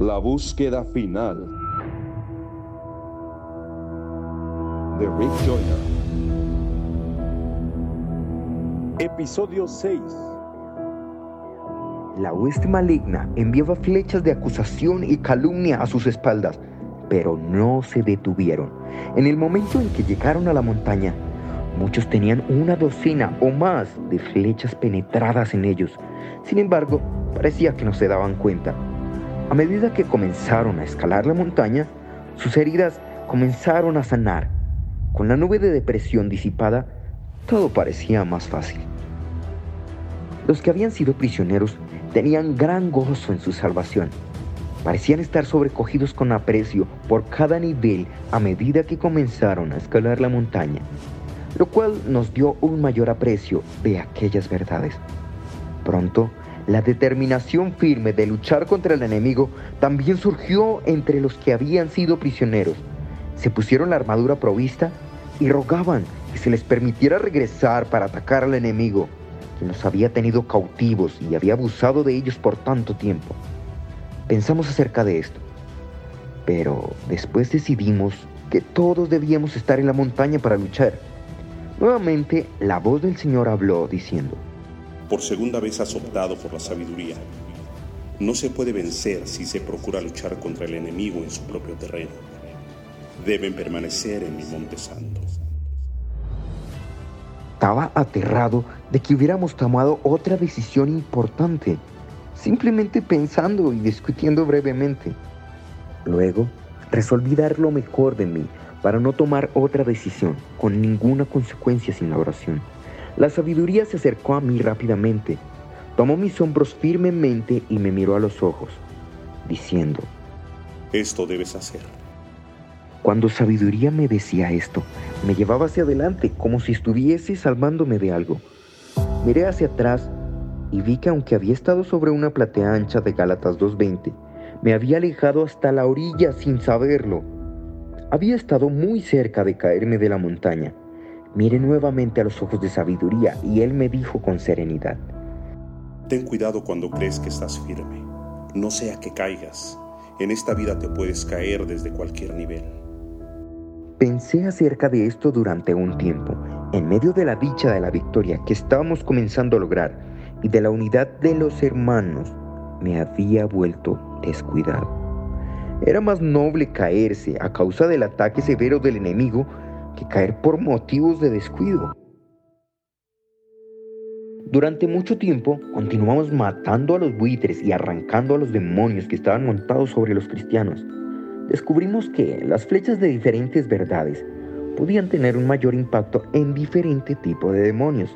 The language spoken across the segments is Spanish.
La búsqueda final de Rick Joyner. Episodio 6. La hueste maligna enviaba flechas de acusación y calumnia a sus espaldas, pero no se detuvieron. En el momento en que llegaron a la montaña, muchos tenían una docena o más de flechas penetradas en ellos. Sin embargo, parecía que no se daban cuenta. A medida que comenzaron a escalar la montaña, sus heridas comenzaron a sanar. Con la nube de depresión disipada, todo parecía más fácil. Los que habían sido prisioneros tenían gran gozo en su salvación. Parecían estar sobrecogidos con aprecio por cada nivel a medida que comenzaron a escalar la montaña, lo cual nos dio un mayor aprecio de aquellas verdades. Pronto, la determinación firme de luchar contra el enemigo también surgió entre los que habían sido prisioneros. Se pusieron la armadura provista y rogaban que se les permitiera regresar para atacar al enemigo, que los había tenido cautivos y había abusado de ellos por tanto tiempo. Pensamos acerca de esto, pero después decidimos que todos debíamos estar en la montaña para luchar. Nuevamente la voz del Señor habló diciendo, Por segunda vez has optado por la sabiduría. No se puede vencer si se procura luchar contra el enemigo en su propio terreno. Deben permanecer en mi monte santo. Estaba aterrado de que hubiéramos tomado otra decisión importante, simplemente pensando y discutiendo brevemente. Luego, resolví dar lo mejor de mí para no tomar otra decisión, con ninguna consecuencia sin la oración. La sabiduría se acercó a mí rápidamente, tomó mis hombros firmemente y me miró a los ojos, diciendo, Esto debes hacer. Cuando sabiduría me decía esto, me llevaba hacia adelante como si estuviese salvándome de algo. Miré hacia atrás y vi que aunque había estado sobre una platea ancha de Gálatas 2.20, me había alejado hasta la orilla sin saberlo. Había estado muy cerca de caerme de la montaña. Miré nuevamente a los ojos de sabiduría y él me dijo con serenidad, Ten cuidado cuando crees que estás firme. No sea que caigas. En esta vida te puedes caer desde cualquier nivel. Pensé acerca de esto durante un tiempo, en medio de la dicha de la victoria que estábamos comenzando a lograr y de la unidad de los hermanos, me había vuelto descuidado. Era más noble caerse a causa del ataque severo del enemigo que caer por motivos de descuido. Durante mucho tiempo continuamos matando a los buitres y arrancando a los demonios que estaban montados sobre los cristianos. Descubrimos que las flechas de diferentes verdades podían tener un mayor impacto en diferente tipo de demonios.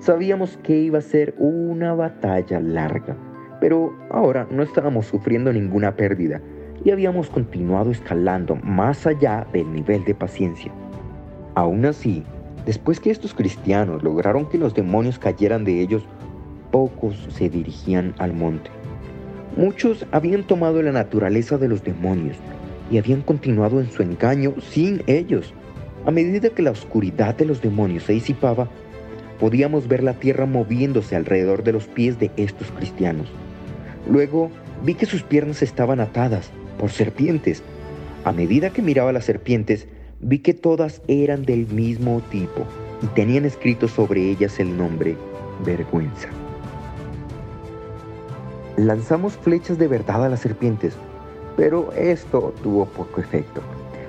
Sabíamos que iba a ser una batalla larga, pero ahora no estábamos sufriendo ninguna pérdida y habíamos continuado escalando más allá del nivel de paciencia. Aún así, después que estos cristianos lograron que los demonios cayeran de ellos, pocos se dirigían al monte. Muchos habían tomado la naturaleza de los demonios y habían continuado en su engaño sin ellos. A medida que la oscuridad de los demonios se disipaba, podíamos ver la tierra moviéndose alrededor de los pies de estos cristianos. Luego vi que sus piernas estaban atadas por serpientes. A medida que miraba las serpientes, vi que todas eran del mismo tipo y tenían escrito sobre ellas el nombre vergüenza. Lanzamos flechas de verdad a las serpientes, pero esto tuvo poco efecto.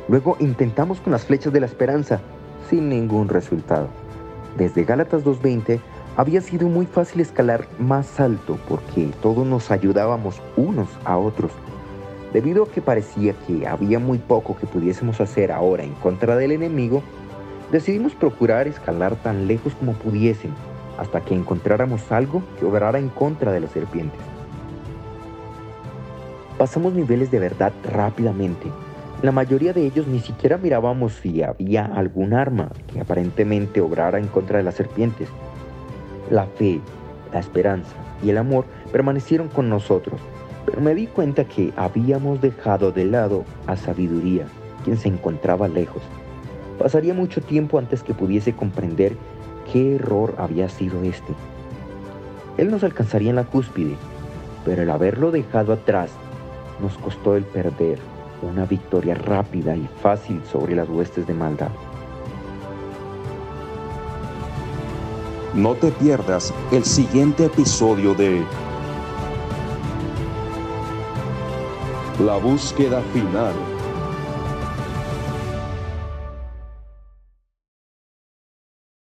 Luego intentamos con las flechas de la esperanza, sin ningún resultado. Desde Gálatas 2.20 había sido muy fácil escalar más alto porque todos nos ayudábamos unos a otros. Debido a que parecía que había muy poco que pudiésemos hacer ahora en contra del enemigo, decidimos procurar escalar tan lejos como pudiesen hasta que encontráramos algo que obrara en contra de las serpientes. Pasamos niveles de verdad rápidamente. La mayoría de ellos ni siquiera mirábamos si había algún arma que aparentemente obrara en contra de las serpientes. La fe, la esperanza y el amor permanecieron con nosotros, pero me di cuenta que habíamos dejado de lado a sabiduría, quien se encontraba lejos. Pasaría mucho tiempo antes que pudiese comprender qué error había sido este. Él nos alcanzaría en la cúspide, pero el haberlo dejado atrás nos costó el perder una victoria rápida y fácil sobre las huestes de maldad. No te pierdas el siguiente episodio de La búsqueda final.